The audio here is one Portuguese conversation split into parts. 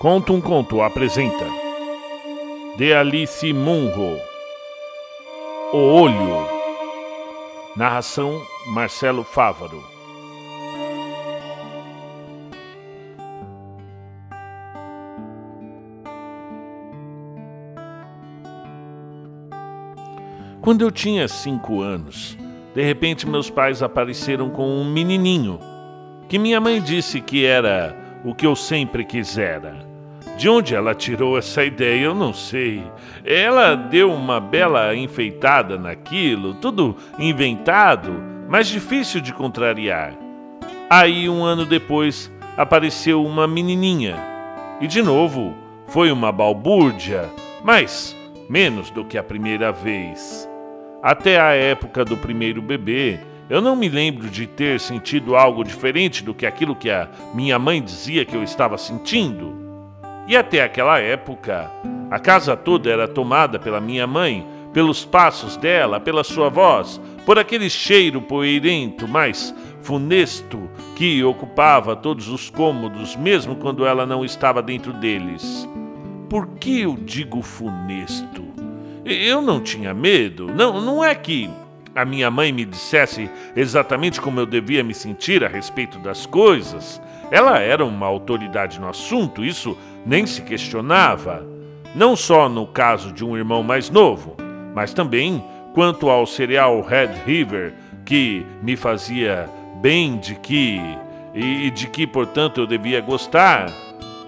Conto um Conto apresenta. De Alice Munro. O Olho. Narração Marcelo Fávaro. Quando eu tinha cinco anos, de repente meus pais apareceram com um menininho que minha mãe disse que era o que eu sempre quisera. De onde ela tirou essa ideia, eu não sei. Ela deu uma bela enfeitada naquilo, tudo inventado, mas difícil de contrariar. Aí, um ano depois, apareceu uma menininha. E de novo, foi uma balbúrdia, mas menos do que a primeira vez. Até a época do primeiro bebê, eu não me lembro de ter sentido algo diferente do que aquilo que a minha mãe dizia que eu estava sentindo. E até aquela época, a casa toda era tomada pela minha mãe, pelos passos dela, pela sua voz, por aquele cheiro poeirento, mas funesto, que ocupava todos os cômodos, mesmo quando ela não estava dentro deles. Por que eu digo funesto? Eu não tinha medo. Não, não é que a minha mãe me dissesse exatamente como eu devia me sentir a respeito das coisas. Ela era uma autoridade no assunto, isso nem se questionava, não só no caso de um irmão mais novo, mas também quanto ao cereal Red River, que me fazia bem de que e de que, portanto, eu devia gostar.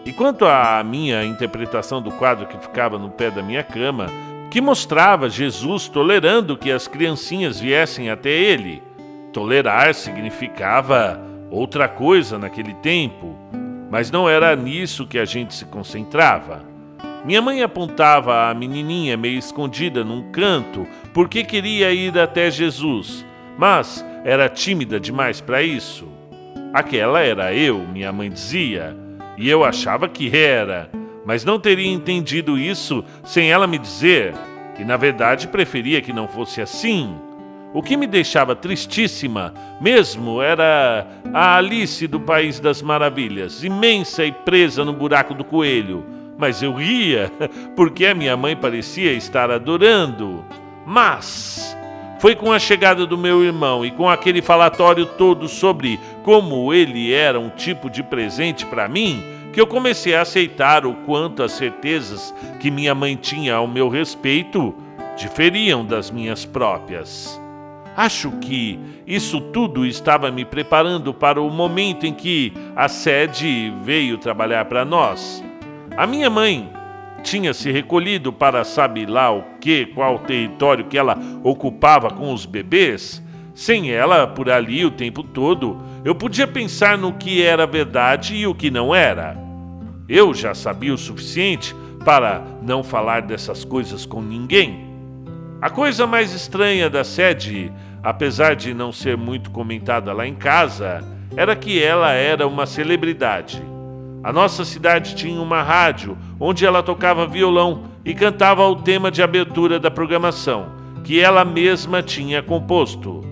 E quanto à minha interpretação do quadro que ficava no pé da minha cama, que mostrava Jesus tolerando que as criancinhas viessem até ele. Tolerar significava outra coisa naquele tempo mas não era nisso que a gente se concentrava. Minha mãe apontava a menininha meio escondida num canto porque queria ir até Jesus, mas era tímida demais para isso. Aquela era eu, minha mãe dizia, e eu achava que era, mas não teria entendido isso sem ela me dizer, e na verdade preferia que não fosse assim. O que me deixava tristíssima mesmo era a Alice do País das Maravilhas, imensa e presa no buraco do coelho. Mas eu ria, porque a minha mãe parecia estar adorando. Mas foi com a chegada do meu irmão e com aquele falatório todo sobre como ele era um tipo de presente para mim que eu comecei a aceitar o quanto as certezas que minha mãe tinha ao meu respeito diferiam das minhas próprias. Acho que isso tudo estava me preparando para o momento em que a sede veio trabalhar para nós. A minha mãe tinha se recolhido para sabe lá o que, qual território que ela ocupava com os bebês. Sem ela por ali o tempo todo, eu podia pensar no que era verdade e o que não era. Eu já sabia o suficiente para não falar dessas coisas com ninguém. A coisa mais estranha da sede, apesar de não ser muito comentada lá em casa, era que ela era uma celebridade. A nossa cidade tinha uma rádio onde ela tocava violão e cantava o tema de abertura da programação, que ela mesma tinha composto.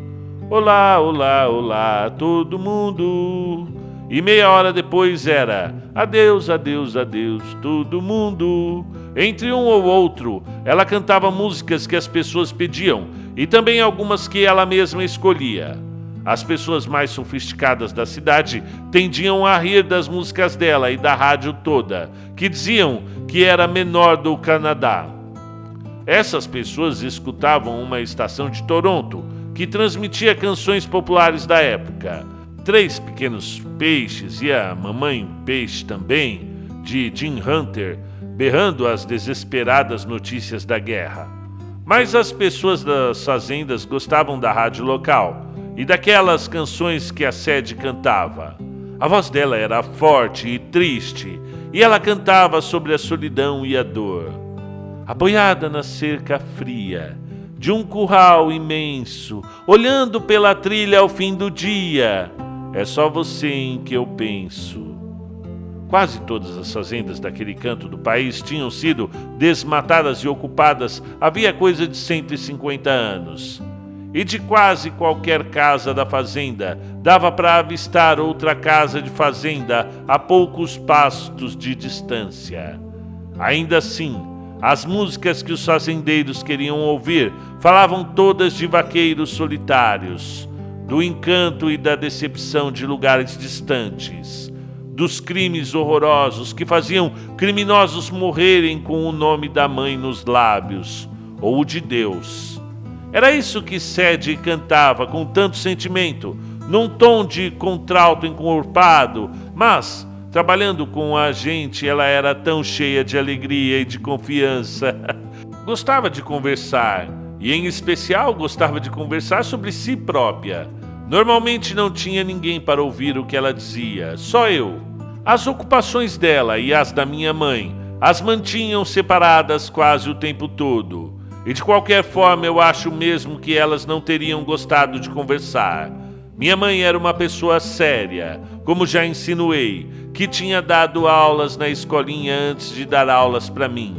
Olá, olá, olá, todo mundo. E meia hora depois era adeus, adeus, adeus, todo mundo. Entre um ou outro, ela cantava músicas que as pessoas pediam e também algumas que ela mesma escolhia. As pessoas mais sofisticadas da cidade tendiam a rir das músicas dela e da rádio toda, que diziam que era menor do Canadá. Essas pessoas escutavam uma estação de Toronto que transmitia canções populares da época. Três Pequenos Peixes e a Mamãe Peixe também, de Jim Hunter, berrando as desesperadas notícias da guerra. Mas as pessoas das fazendas gostavam da rádio local e daquelas canções que a sede cantava. A voz dela era forte e triste, e ela cantava sobre a solidão e a dor. A boiada na cerca fria, de um curral imenso, olhando pela trilha ao fim do dia. É só você em que eu penso. Quase todas as fazendas daquele canto do país tinham sido desmatadas e ocupadas havia coisa de 150 anos. e de quase qualquer casa da fazenda dava para avistar outra casa de fazenda a poucos pastos de distância. Ainda assim, as músicas que os fazendeiros queriam ouvir falavam todas de vaqueiros solitários, do encanto e da decepção de lugares distantes, dos crimes horrorosos que faziam criminosos morrerem com o nome da mãe nos lábios ou de Deus. Era isso que Sede cantava com tanto sentimento, num tom de contralto encorpado, mas trabalhando com a gente, ela era tão cheia de alegria e de confiança. gostava de conversar, e em especial gostava de conversar sobre si própria. Normalmente não tinha ninguém para ouvir o que ela dizia, só eu. As ocupações dela e as da minha mãe as mantinham separadas quase o tempo todo. E de qualquer forma, eu acho mesmo que elas não teriam gostado de conversar. Minha mãe era uma pessoa séria, como já insinuei, que tinha dado aulas na escolinha antes de dar aulas para mim.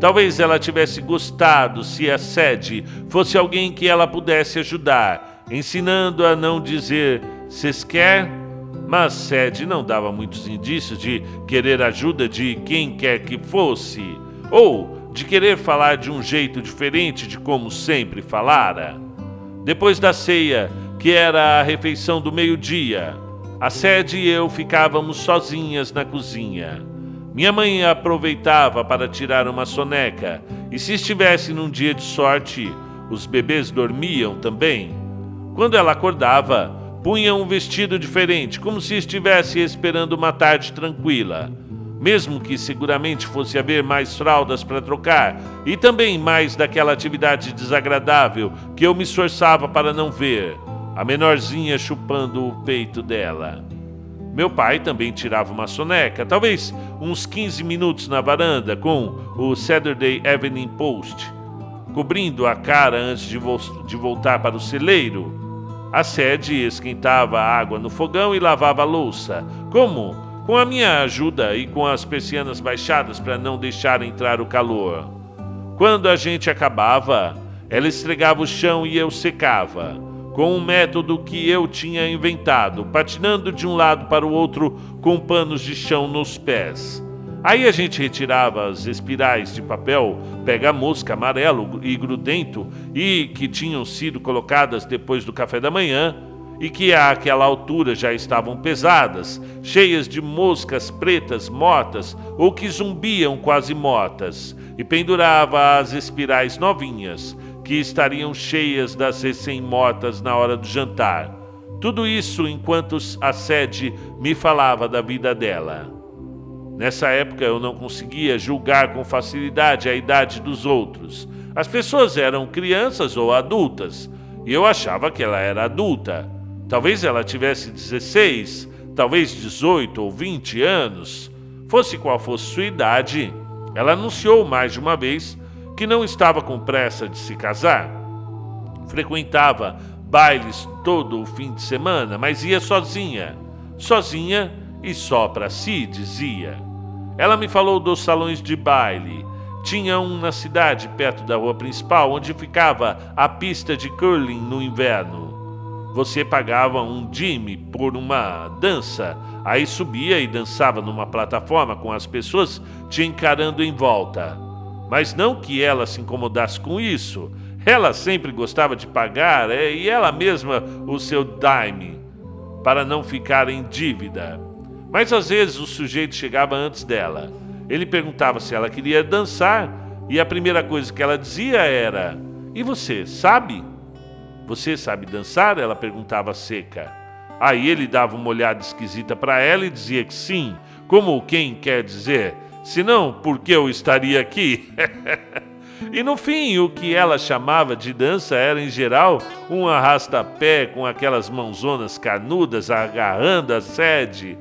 Talvez ela tivesse gostado se a sede fosse alguém que ela pudesse ajudar, ensinando a não dizer "cês quer?", mas sede não dava muitos indícios de querer ajuda de quem quer que fosse, ou de querer falar de um jeito diferente de como sempre falara. Depois da ceia, que era a refeição do meio-dia, a sede e eu ficávamos sozinhas na cozinha. Minha mãe aproveitava para tirar uma soneca, e se estivesse num dia de sorte, os bebês dormiam também. Quando ela acordava, punha um vestido diferente, como se estivesse esperando uma tarde tranquila mesmo que seguramente fosse haver mais fraldas para trocar e também mais daquela atividade desagradável que eu me esforçava para não ver, a menorzinha chupando o peito dela. Meu pai também tirava uma soneca, talvez uns 15 minutos na varanda com o Saturday Evening Post, cobrindo a cara antes de, vo de voltar para o celeiro. A sede esquentava a água no fogão e lavava a louça, como com a minha ajuda e com as persianas baixadas para não deixar entrar o calor. Quando a gente acabava, ela esfregava o chão e eu secava, com um método que eu tinha inventado, patinando de um lado para o outro com panos de chão nos pés. Aí a gente retirava as espirais de papel pega-mosca amarelo e grudento e que tinham sido colocadas depois do café da manhã e que àquela altura já estavam pesadas, cheias de moscas pretas mortas ou que zumbiam quase mortas, e pendurava as espirais novinhas, que estariam cheias das recém-mortas na hora do jantar. Tudo isso enquanto a sede me falava da vida dela. Nessa época eu não conseguia julgar com facilidade a idade dos outros. As pessoas eram crianças ou adultas, e eu achava que ela era adulta. Talvez ela tivesse 16, talvez 18 ou 20 anos. Fosse qual fosse sua idade, ela anunciou mais de uma vez que não estava com pressa de se casar. Frequentava bailes todo o fim de semana, mas ia sozinha. Sozinha e só para si, dizia. Ela me falou dos salões de baile. Tinha um na cidade, perto da rua principal, onde ficava a pista de curling no inverno você pagava um dime por uma dança, aí subia e dançava numa plataforma com as pessoas te encarando em volta. Mas não que ela se incomodasse com isso. Ela sempre gostava de pagar é, e ela mesma o seu dime para não ficar em dívida. Mas às vezes o sujeito chegava antes dela. Ele perguntava se ela queria dançar e a primeira coisa que ela dizia era: E você, sabe? Você sabe dançar? Ela perguntava seca. Aí ele dava uma olhada esquisita para ela e dizia que sim, como quem quer dizer: senão, por que eu estaria aqui? e no fim, o que ela chamava de dança era, em geral, um arrasta-pé com aquelas mãozonas canudas agarrando a sede.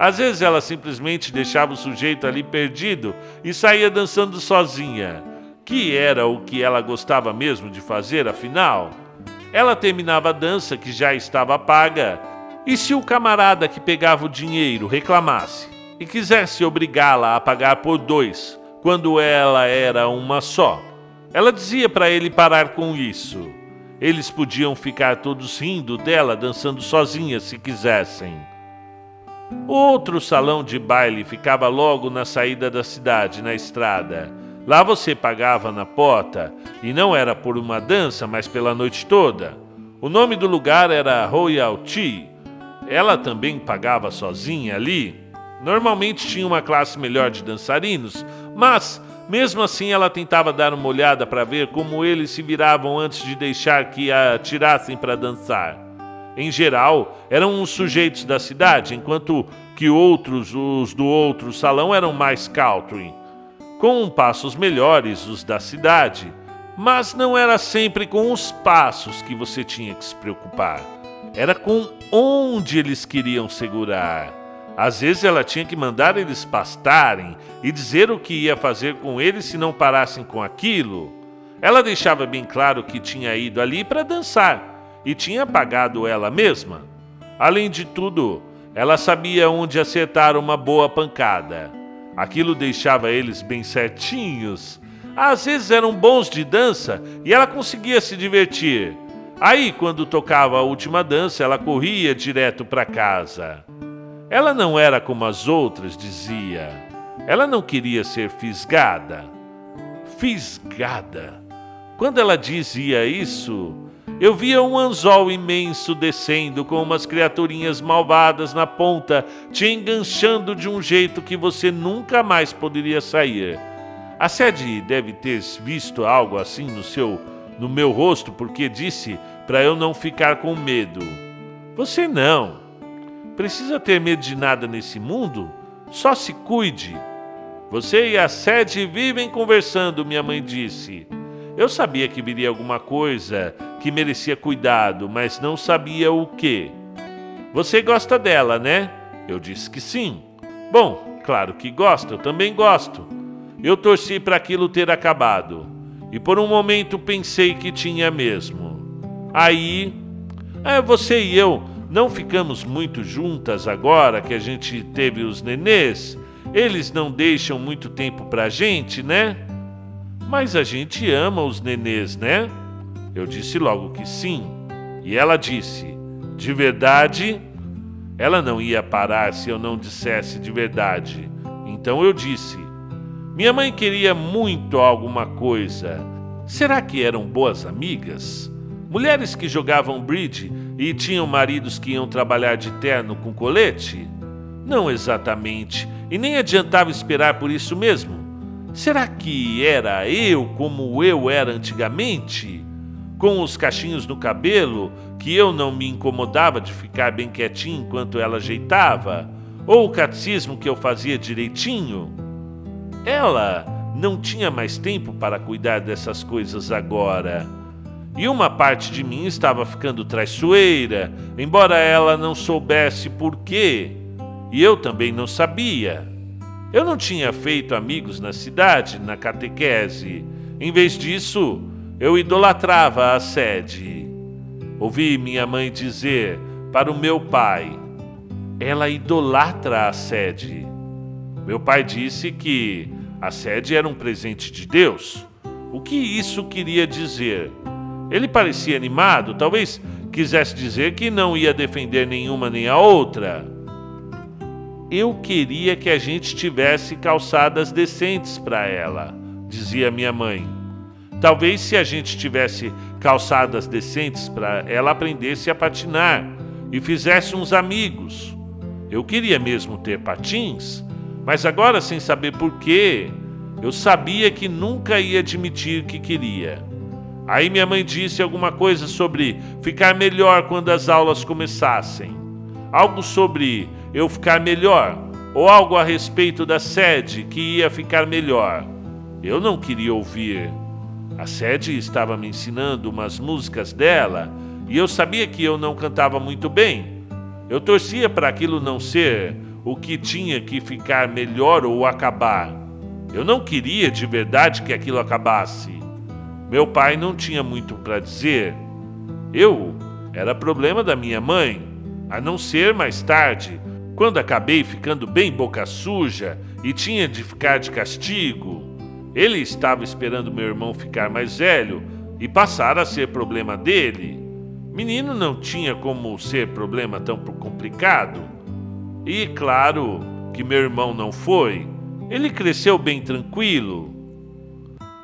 Às vezes ela simplesmente deixava o sujeito ali perdido e saía dançando sozinha, que era o que ela gostava mesmo de fazer, afinal. Ela terminava a dança que já estava paga, e se o camarada que pegava o dinheiro reclamasse e quisesse obrigá-la a pagar por dois, quando ela era uma só, ela dizia para ele parar com isso. Eles podiam ficar todos rindo dela dançando sozinha se quisessem. Outro salão de baile ficava logo na saída da cidade, na estrada. Lá você pagava na porta, e não era por uma dança, mas pela noite toda. O nome do lugar era Royal Tea. Ela também pagava sozinha ali. Normalmente tinha uma classe melhor de dançarinos, mas mesmo assim ela tentava dar uma olhada para ver como eles se viravam antes de deixar que a tirassem para dançar. Em geral, eram os sujeitos da cidade, enquanto que outros, os do outro salão, eram mais country, com passos melhores os da cidade. Mas não era sempre com os passos que você tinha que se preocupar. Era com onde eles queriam segurar. Às vezes ela tinha que mandar eles pastarem e dizer o que ia fazer com eles se não parassem com aquilo. Ela deixava bem claro que tinha ido ali para dançar e tinha pagado ela mesma. Além de tudo, ela sabia onde acertar uma boa pancada. Aquilo deixava eles bem certinhos. Às vezes eram bons de dança e ela conseguia se divertir. Aí, quando tocava a última dança, ela corria direto para casa. Ela não era como as outras, dizia. Ela não queria ser fisgada. Fisgada. Quando ela dizia isso, eu via um anzol imenso descendo com umas criaturinhas malvadas na ponta, te enganchando de um jeito que você nunca mais poderia sair. A sede deve ter visto algo assim no seu no meu rosto porque disse para eu não ficar com medo. Você não. Precisa ter medo de nada nesse mundo? Só se cuide. Você e a sede vivem conversando, minha mãe disse. Eu sabia que viria alguma coisa que merecia cuidado, mas não sabia o que. Você gosta dela, né? Eu disse que sim. Bom, claro que gosto, eu também gosto. Eu torci para aquilo ter acabado. E por um momento pensei que tinha mesmo. Aí, é, você e eu não ficamos muito juntas agora que a gente teve os nenês. Eles não deixam muito tempo pra gente, né? Mas a gente ama os nenês, né? Eu disse logo que sim. E ela disse: De verdade? Ela não ia parar se eu não dissesse de verdade. Então eu disse: Minha mãe queria muito alguma coisa. Será que eram boas amigas? Mulheres que jogavam bridge e tinham maridos que iam trabalhar de terno com colete? Não exatamente, e nem adiantava esperar por isso mesmo. Será que era eu como eu era antigamente? Com os cachinhos no cabelo, que eu não me incomodava de ficar bem quietinho enquanto ela ajeitava? Ou o catecismo que eu fazia direitinho? Ela não tinha mais tempo para cuidar dessas coisas agora. E uma parte de mim estava ficando traiçoeira, embora ela não soubesse por quê. E eu também não sabia. Eu não tinha feito amigos na cidade, na catequese. Em vez disso, eu idolatrava a sede. Ouvi minha mãe dizer para o meu pai: ela idolatra a sede. Meu pai disse que a sede era um presente de Deus. O que isso queria dizer? Ele parecia animado, talvez quisesse dizer que não ia defender nenhuma nem a outra eu queria que a gente tivesse calçadas decentes para ela, dizia minha mãe. Talvez se a gente tivesse calçadas decentes para ela aprendesse a patinar e fizesse uns amigos. Eu queria mesmo ter patins, mas agora sem saber porquê, eu sabia que nunca ia admitir que queria. Aí minha mãe disse alguma coisa sobre ficar melhor quando as aulas começassem. Algo sobre eu ficar melhor, ou algo a respeito da sede que ia ficar melhor. Eu não queria ouvir. A sede estava me ensinando umas músicas dela e eu sabia que eu não cantava muito bem. Eu torcia para aquilo não ser o que tinha que ficar melhor ou acabar. Eu não queria de verdade que aquilo acabasse. Meu pai não tinha muito para dizer. Eu era problema da minha mãe, a não ser mais tarde, quando acabei ficando bem boca suja e tinha de ficar de castigo, ele estava esperando meu irmão ficar mais velho e passar a ser problema dele. Menino não tinha como ser problema tão complicado. E claro que meu irmão não foi. Ele cresceu bem tranquilo.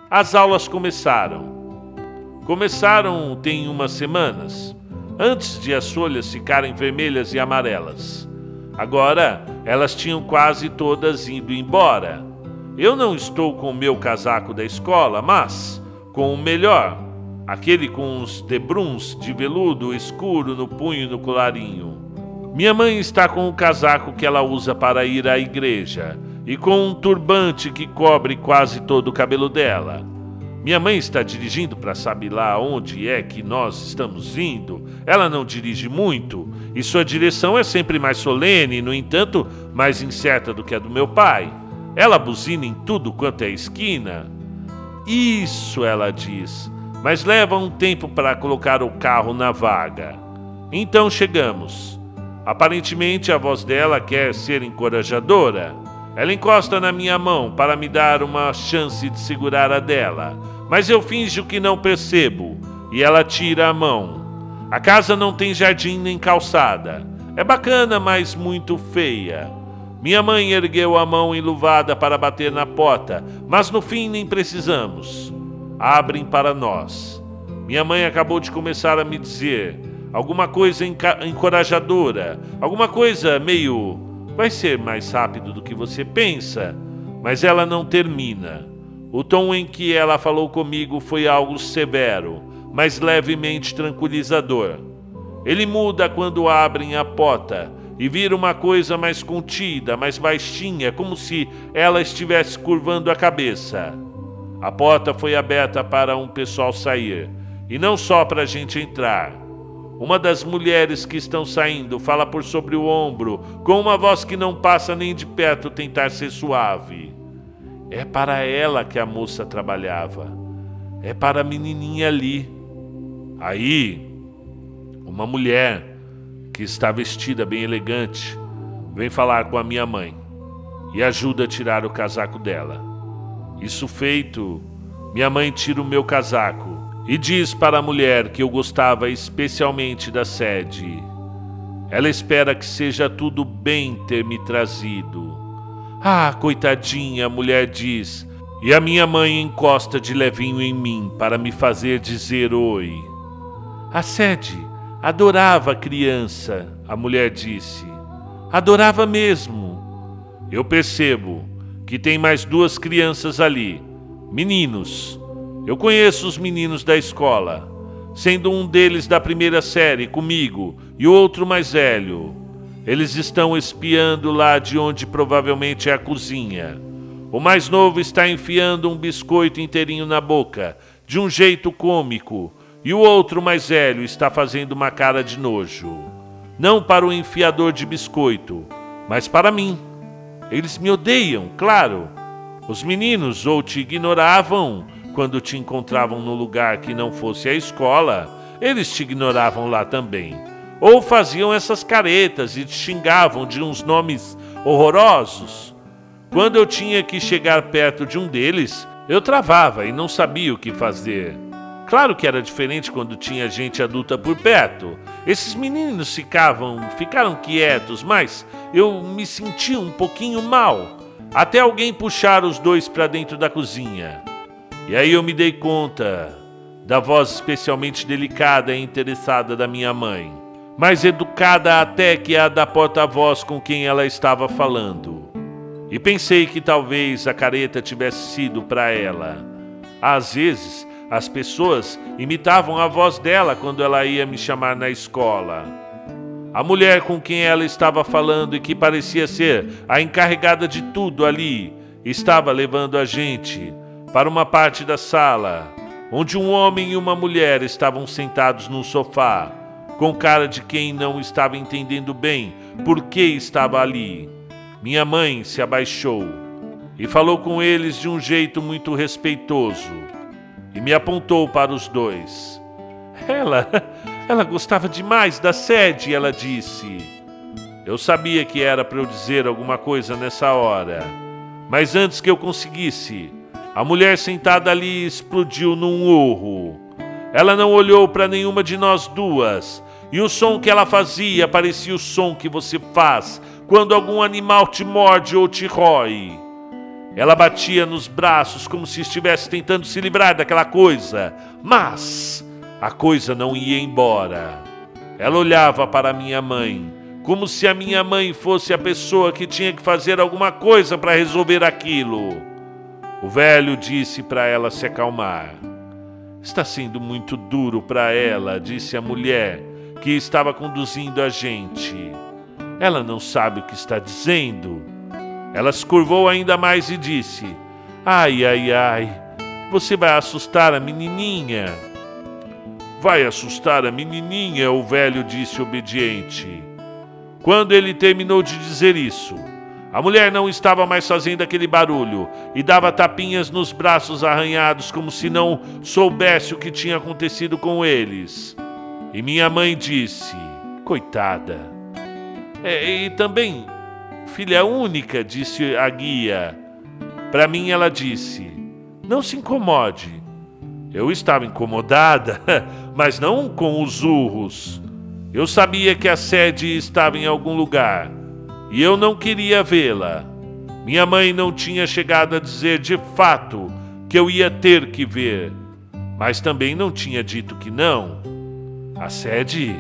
As aulas começaram. Começaram tem umas semanas, antes de as folhas ficarem vermelhas e amarelas. Agora elas tinham quase todas ido embora. Eu não estou com o meu casaco da escola, mas com o melhor, aquele com os debruns de veludo escuro no punho e no colarinho. Minha mãe está com o casaco que ela usa para ir à igreja e com um turbante que cobre quase todo o cabelo dela. Minha mãe está dirigindo para sabe lá onde é que nós estamos indo. Ela não dirige muito e sua direção é sempre mais solene, no entanto, mais incerta do que a do meu pai. Ela buzina em tudo quanto é esquina. Isso, ela diz, mas leva um tempo para colocar o carro na vaga. Então chegamos. Aparentemente a voz dela quer ser encorajadora. Ela encosta na minha mão para me dar uma chance de segurar a dela mas eu finjo que não percebo e ela tira a mão. A casa não tem jardim nem calçada. É bacana, mas muito feia. Minha mãe ergueu a mão enluvada para bater na porta, mas no fim nem precisamos. Abrem para nós. Minha mãe acabou de começar a me dizer alguma coisa encorajadora, alguma coisa meio. Vai ser mais rápido do que você pensa, mas ela não termina. O tom em que ela falou comigo foi algo severo, mas levemente tranquilizador. Ele muda quando abrem a porta e vira uma coisa mais contida, mais baixinha, como se ela estivesse curvando a cabeça. A porta foi aberta para um pessoal sair, e não só para a gente entrar. Uma das mulheres que estão saindo fala por sobre o ombro, com uma voz que não passa nem de perto tentar ser suave. É para ela que a moça trabalhava. É para a menininha ali. Aí, uma mulher que está vestida bem elegante vem falar com a minha mãe e ajuda a tirar o casaco dela. Isso feito, minha mãe tira o meu casaco e diz para a mulher que eu gostava especialmente da sede. Ela espera que seja tudo bem ter me trazido ah, coitadinha, a mulher diz, e a minha mãe encosta de levinho em mim para me fazer dizer oi. A sede adorava a criança, a mulher disse. Adorava mesmo. Eu percebo que tem mais duas crianças ali, meninos. Eu conheço os meninos da escola, sendo um deles da primeira série comigo e outro mais velho. Eles estão espiando lá de onde provavelmente é a cozinha. O mais novo está enfiando um biscoito inteirinho na boca, de um jeito cômico, e o outro mais velho está fazendo uma cara de nojo. Não para o enfiador de biscoito, mas para mim. Eles me odeiam, claro. Os meninos ou te ignoravam quando te encontravam no lugar que não fosse a escola, eles te ignoravam lá também ou faziam essas caretas e te xingavam de uns nomes horrorosos. Quando eu tinha que chegar perto de um deles, eu travava e não sabia o que fazer. Claro que era diferente quando tinha gente adulta por perto. Esses meninos ficavam, ficaram quietos, mas eu me sentia um pouquinho mal, até alguém puxar os dois para dentro da cozinha. E aí eu me dei conta da voz especialmente delicada e interessada da minha mãe mais educada até que a da porta-voz com quem ela estava falando. E pensei que talvez a careta tivesse sido para ela. Às vezes, as pessoas imitavam a voz dela quando ela ia me chamar na escola. A mulher com quem ela estava falando e que parecia ser a encarregada de tudo ali, estava levando a gente para uma parte da sala, onde um homem e uma mulher estavam sentados num sofá com cara de quem não estava entendendo bem por que estava ali. Minha mãe se abaixou e falou com eles de um jeito muito respeitoso e me apontou para os dois. Ela, ela gostava demais da sede, ela disse. Eu sabia que era para eu dizer alguma coisa nessa hora, mas antes que eu conseguisse, a mulher sentada ali explodiu num urro. Ela não olhou para nenhuma de nós duas, e o som que ela fazia parecia o som que você faz quando algum animal te morde ou te rói. Ela batia nos braços como se estivesse tentando se livrar daquela coisa, mas a coisa não ia embora. Ela olhava para minha mãe, como se a minha mãe fosse a pessoa que tinha que fazer alguma coisa para resolver aquilo. O velho disse para ela se acalmar. Está sendo muito duro para ela, disse a mulher que estava conduzindo a gente. Ela não sabe o que está dizendo. Ela se curvou ainda mais e disse: Ai, ai, ai, você vai assustar a menininha. Vai assustar a menininha, o velho disse obediente. Quando ele terminou de dizer isso, a mulher não estava mais fazendo aquele barulho e dava tapinhas nos braços arranhados como se não soubesse o que tinha acontecido com eles. E minha mãe disse: Coitada. É, e também, filha única, disse a guia. Para mim, ela disse: Não se incomode. Eu estava incomodada, mas não com os urros. Eu sabia que a sede estava em algum lugar e eu não queria vê-la. Minha mãe não tinha chegado a dizer de fato que eu ia ter que ver, mas também não tinha dito que não. A sede,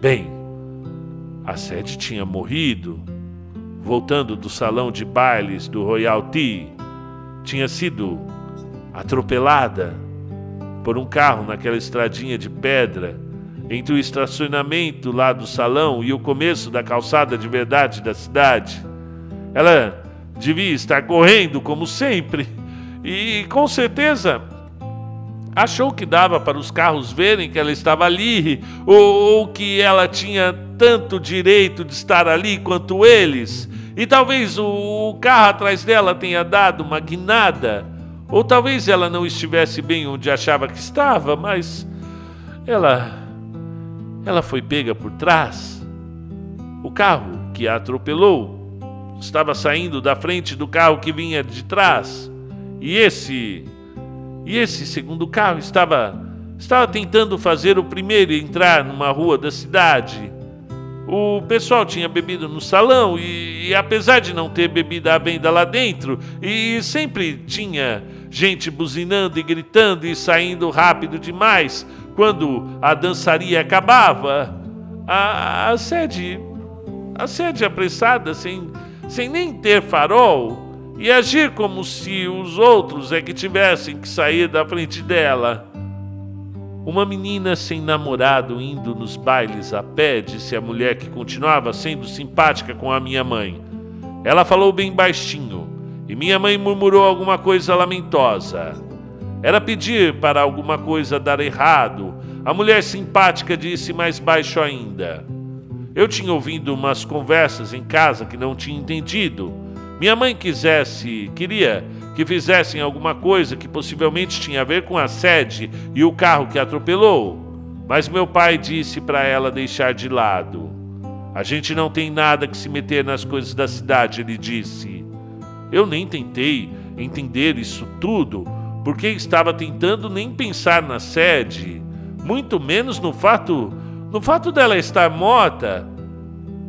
bem, a sede tinha morrido. Voltando do salão de bailes do Royal Tea, tinha sido atropelada por um carro naquela estradinha de pedra entre o estacionamento lá do salão e o começo da calçada de verdade da cidade. Ela devia estar correndo como sempre e com certeza achou que dava para os carros verem que ela estava ali ou, ou que ela tinha tanto direito de estar ali quanto eles. E talvez o, carro atrás dela tenha dado uma guinada, ou talvez ela não estivesse bem onde achava que estava, mas ela ela foi pega por trás. O carro que a atropelou estava saindo da frente do carro que vinha de trás. E esse e esse segundo carro estava estava tentando fazer o primeiro entrar numa rua da cidade. O pessoal tinha bebido no salão e, e, apesar de não ter bebida à venda lá dentro, e sempre tinha gente buzinando e gritando e saindo rápido demais, quando a dançaria acabava, a, a sede, a sede apressada, sem, sem nem ter farol, e agir como se os outros é que tivessem que sair da frente dela. Uma menina sem namorado indo nos bailes a pé, disse a mulher que continuava sendo simpática com a minha mãe. Ela falou bem baixinho, e minha mãe murmurou alguma coisa lamentosa. Era pedir para alguma coisa dar errado. A mulher simpática disse mais baixo ainda. Eu tinha ouvido umas conversas em casa que não tinha entendido. Minha mãe quisesse, queria que fizessem alguma coisa que possivelmente tinha a ver com a sede e o carro que atropelou. Mas meu pai disse para ela deixar de lado. A gente não tem nada que se meter nas coisas da cidade, ele disse. Eu nem tentei entender isso tudo porque estava tentando nem pensar na sede, muito menos no fato, no fato dela estar morta.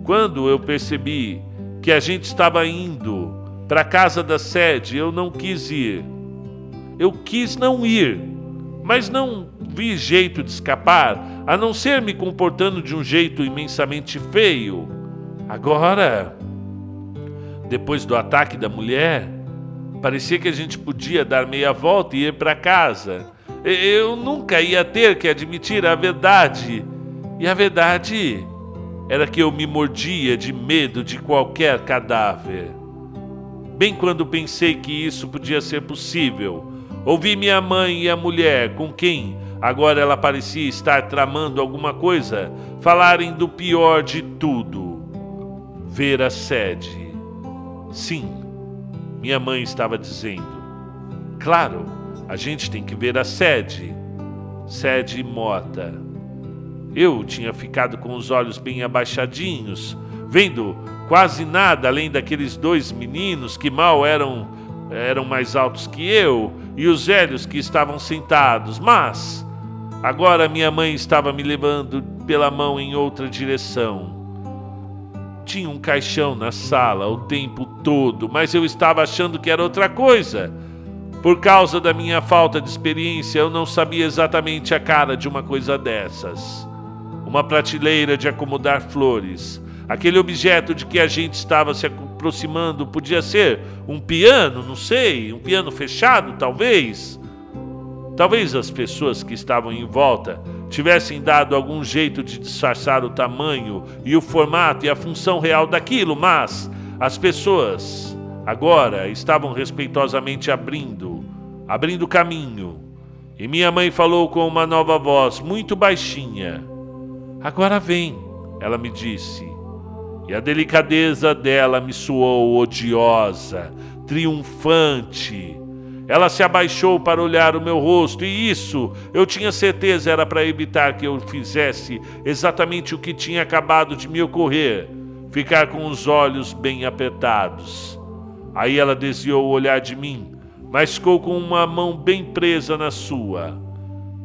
Quando eu percebi que a gente estava indo para a casa da sede, eu não quis ir. Eu quis não ir, mas não vi jeito de escapar, a não ser me comportando de um jeito imensamente feio. Agora, depois do ataque da mulher, Parecia que a gente podia dar meia volta e ir para casa. Eu nunca ia ter que admitir a verdade. E a verdade era que eu me mordia de medo de qualquer cadáver. Bem quando pensei que isso podia ser possível, ouvi minha mãe e a mulher com quem agora ela parecia estar tramando alguma coisa falarem do pior de tudo: ver a sede. Sim, minha mãe estava dizendo: Claro, a gente tem que ver a sede. Sede morta. Eu tinha ficado com os olhos bem abaixadinhos, vendo quase nada além daqueles dois meninos que mal eram eram mais altos que eu e os velhos que estavam sentados, mas Agora minha mãe estava me levando pela mão em outra direção. Tinha um caixão na sala o tempo todo, mas eu estava achando que era outra coisa. Por causa da minha falta de experiência, eu não sabia exatamente a cara de uma coisa dessas. Uma prateleira de acomodar flores. Aquele objeto de que a gente estava se aproximando podia ser um piano, não sei, um piano fechado, talvez. Talvez as pessoas que estavam em volta tivessem dado algum jeito de disfarçar o tamanho e o formato e a função real daquilo, mas as pessoas agora estavam respeitosamente abrindo, abrindo caminho. E minha mãe falou com uma nova voz, muito baixinha: Agora vem, ela me disse. E a delicadeza dela me soou odiosa, triunfante. Ela se abaixou para olhar o meu rosto, e isso eu tinha certeza era para evitar que eu fizesse exatamente o que tinha acabado de me ocorrer: ficar com os olhos bem apertados. Aí ela desviou o olhar de mim, mas ficou com uma mão bem presa na sua.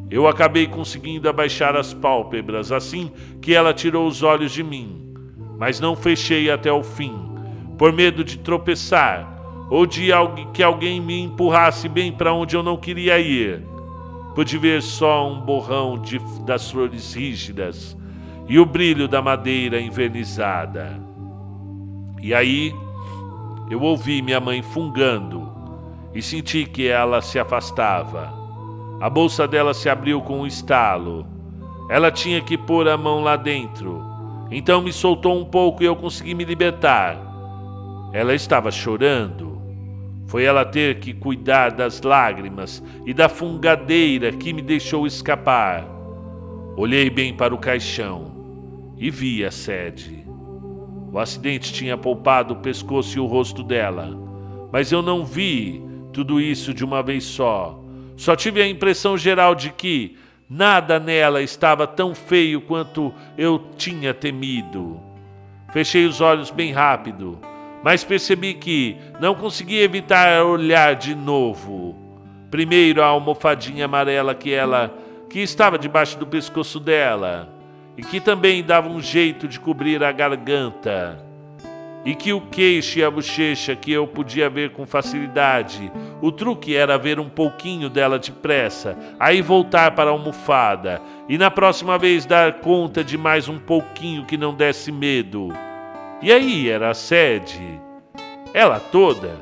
Eu acabei conseguindo abaixar as pálpebras assim que ela tirou os olhos de mim, mas não fechei até o fim, por medo de tropeçar ou de que alguém me empurrasse bem para onde eu não queria ir. Pude ver só um borrão de, das flores rígidas e o brilho da madeira envernizada. E aí eu ouvi minha mãe fungando e senti que ela se afastava. A bolsa dela se abriu com um estalo. Ela tinha que pôr a mão lá dentro. Então me soltou um pouco e eu consegui me libertar. Ela estava chorando. Foi ela ter que cuidar das lágrimas e da fungadeira que me deixou escapar. Olhei bem para o caixão e vi a sede. O acidente tinha poupado o pescoço e o rosto dela, mas eu não vi tudo isso de uma vez só. Só tive a impressão geral de que nada nela estava tão feio quanto eu tinha temido. Fechei os olhos bem rápido mas percebi que não conseguia evitar olhar de novo. Primeiro a almofadinha amarela que ela que estava debaixo do pescoço dela e que também dava um jeito de cobrir a garganta. E que o queixo e a bochecha que eu podia ver com facilidade. O truque era ver um pouquinho dela depressa, aí voltar para a almofada e na próxima vez dar conta de mais um pouquinho que não desse medo. E aí era a sede, ela toda,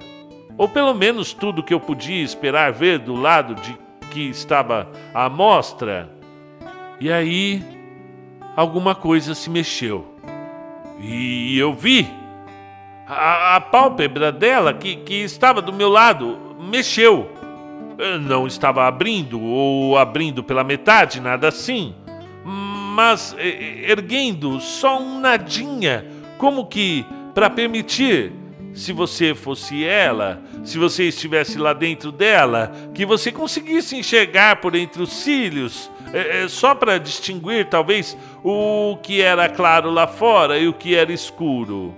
ou pelo menos tudo que eu podia esperar ver do lado de que estava a amostra. E aí alguma coisa se mexeu. E eu vi a, a pálpebra dela, que, que estava do meu lado, mexeu. Não estava abrindo ou abrindo pela metade, nada assim, mas erguendo só um nadinha como que para permitir, se você fosse ela, se você estivesse lá dentro dela, que você conseguisse enxergar por entre os cílios, é, é, só para distinguir talvez o que era claro lá fora e o que era escuro.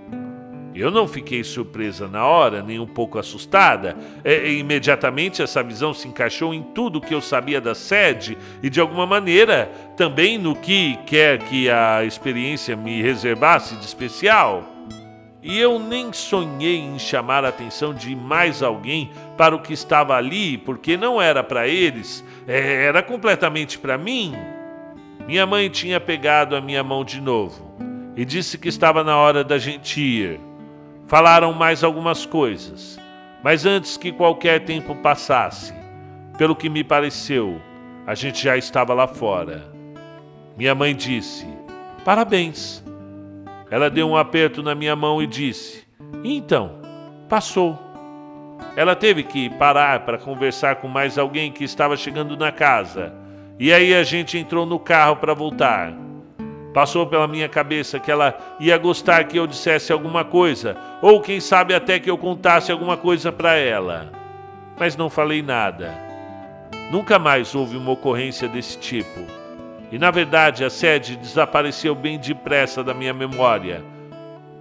Eu não fiquei surpresa na hora, nem um pouco assustada. É, imediatamente essa visão se encaixou em tudo que eu sabia da sede e, de alguma maneira, também no que quer que a experiência me reservasse de especial. E eu nem sonhei em chamar a atenção de mais alguém para o que estava ali, porque não era para eles, é, era completamente para mim. Minha mãe tinha pegado a minha mão de novo e disse que estava na hora da gente ir. Falaram mais algumas coisas, mas antes que qualquer tempo passasse, pelo que me pareceu, a gente já estava lá fora. Minha mãe disse: Parabéns. Ela deu um aperto na minha mão e disse: Então, passou. Ela teve que parar para conversar com mais alguém que estava chegando na casa. E aí a gente entrou no carro para voltar. Passou pela minha cabeça que ela ia gostar que eu dissesse alguma coisa, ou quem sabe até que eu contasse alguma coisa para ela. Mas não falei nada. Nunca mais houve uma ocorrência desse tipo. E na verdade a sede desapareceu bem depressa da minha memória.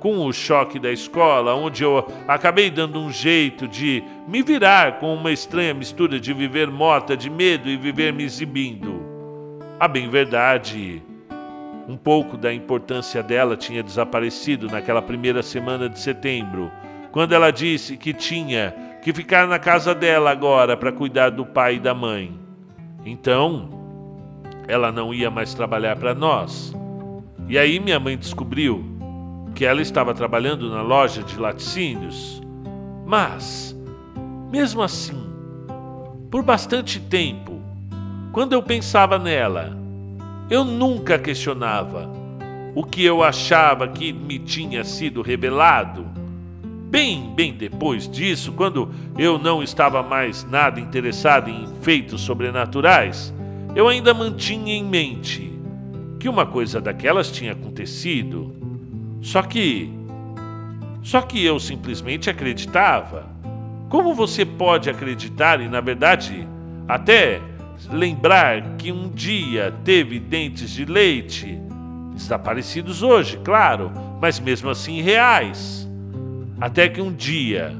Com o choque da escola, onde eu acabei dando um jeito de me virar com uma estranha mistura de viver morta de medo e viver me exibindo. A bem verdade, um pouco da importância dela tinha desaparecido naquela primeira semana de setembro, quando ela disse que tinha que ficar na casa dela agora para cuidar do pai e da mãe. Então, ela não ia mais trabalhar para nós. E aí minha mãe descobriu que ela estava trabalhando na loja de laticínios. Mas, mesmo assim, por bastante tempo, quando eu pensava nela, eu nunca questionava o que eu achava que me tinha sido revelado. Bem, bem depois disso, quando eu não estava mais nada interessado em feitos sobrenaturais, eu ainda mantinha em mente que uma coisa daquelas tinha acontecido. Só que. Só que eu simplesmente acreditava. Como você pode acreditar e, na verdade, até lembrar que um dia teve dentes de leite? Desaparecidos hoje, claro, mas mesmo assim reais. Até que um dia,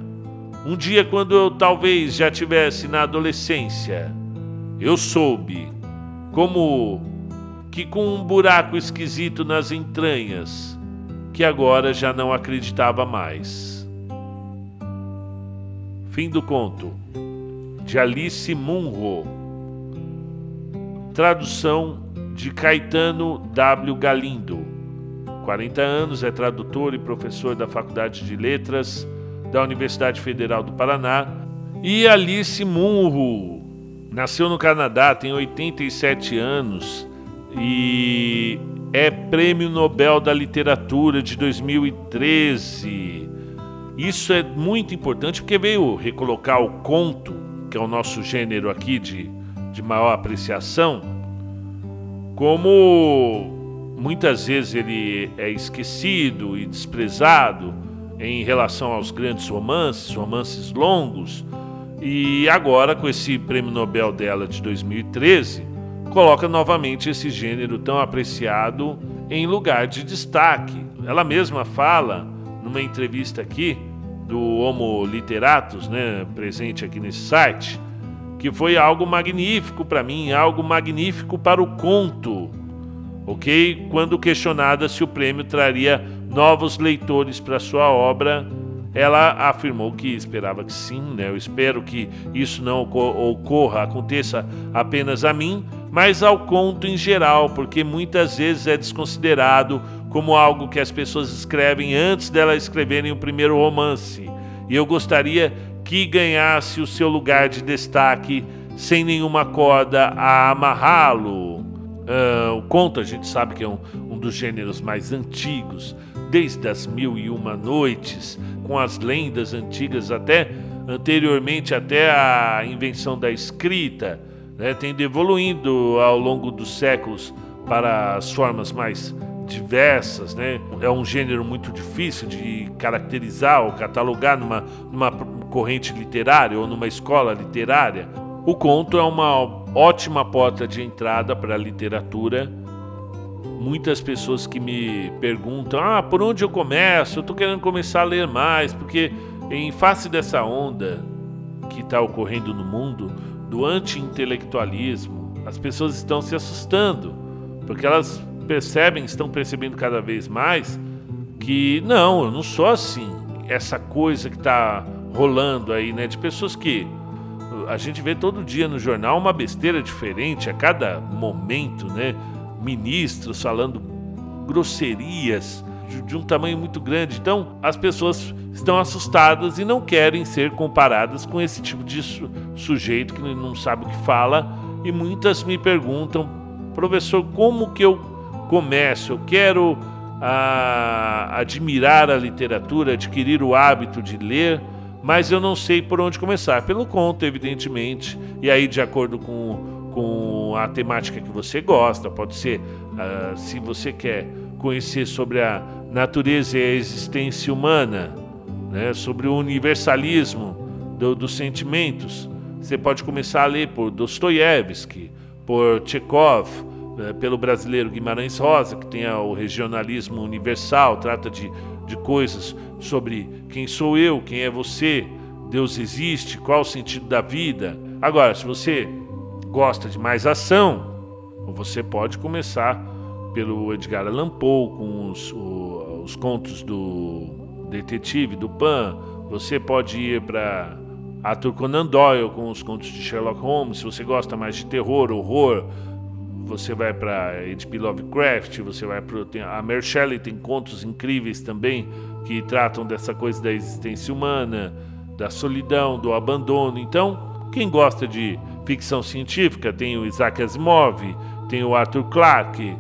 um dia quando eu talvez já tivesse na adolescência, eu soube como que com um buraco esquisito nas entranhas, que agora já não acreditava mais. Fim do conto. De Alice Munro. Tradução de Caetano W. Galindo. 40 anos, é tradutor e professor da Faculdade de Letras da Universidade Federal do Paraná. E Alice Munro nasceu no Canadá, tem 87 anos e é Prêmio Nobel da Literatura de 2013. Isso é muito importante porque veio recolocar o conto, que é o nosso gênero aqui de, de maior apreciação, como muitas vezes ele é esquecido e desprezado em relação aos grandes romances, romances longos, e agora com esse prêmio Nobel dela de 2013, coloca novamente esse gênero tão apreciado em lugar de destaque. Ela mesma fala numa entrevista aqui do Homo Literatus, né, presente aqui nesse site, que foi algo magnífico para mim, algo magnífico para o conto. OK? Quando questionada se o prêmio traria novos leitores para sua obra, ela afirmou que esperava que sim, né? Eu espero que isso não ocorra, aconteça apenas a mim, mas ao conto em geral, porque muitas vezes é desconsiderado como algo que as pessoas escrevem antes delas escreverem o primeiro romance. E eu gostaria que ganhasse o seu lugar de destaque sem nenhuma corda a amarrá-lo. Uh, o conto a gente sabe que é um, um dos gêneros mais antigos, desde as mil e uma noites, com as lendas antigas até anteriormente até a invenção da escrita, né, tendo evoluindo ao longo dos séculos para as formas mais diversas, né? É um gênero muito difícil de caracterizar ou catalogar numa, numa corrente literária ou numa escola literária. O conto é uma ótima porta de entrada para a literatura. Muitas pessoas que me perguntam: "Ah, por onde eu começo? Eu estou querendo começar a ler mais, porque em face dessa onda que está ocorrendo no mundo do anti-intelectualismo, as pessoas estão se assustando, porque elas percebem, estão percebendo cada vez mais que não, eu não sou assim. Essa coisa que está rolando aí, né, de pessoas que a gente vê todo dia no jornal uma besteira diferente a cada momento, né? Ministros falando grosserias de, um tamanho muito grande. Então, as pessoas estão assustadas e não querem ser comparadas com esse tipo de su sujeito que não sabe o que fala. E muitas me perguntam, professor, como que eu começo, eu quero a, ah, admirar a literatura, adquirir o hábito de ler, mas eu não sei por onde começar. Pelo conto, evidentemente, e aí de acordo com, com a temática que você gosta, pode ser uh, se você quer conhecer sobre a natureza e a existência humana, né, sobre o universalismo do, dos sentimentos, você pode começar a ler por Dostoiévski, por Chekhov, né, pelo brasileiro Guimarães Rosa, que tem o regionalismo universal, trata de, de coisas sobre quem sou eu, quem é você, Deus existe, qual o sentido da vida. Agora, se você gosta de mais ação, Você pode começar pelo Edgar Allan Poe com os, o, os contos do detetive do Pan. Você pode ir para Arthur Conan Doyle com os contos de Sherlock Holmes. Se você gosta mais de terror, horror, você vai para H.P. Lovecraft, você vai para a Mary Shelley tem contos incríveis também que tratam dessa coisa da existência humana, da solidão, do abandono. Então, quem gosta de ficção científica tem o Isaac Asimov, tem o Arthur Clarke.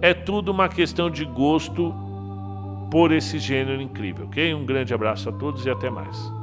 É tudo uma questão de gosto por esse gênero incrível, ok? Um grande abraço a todos e até mais.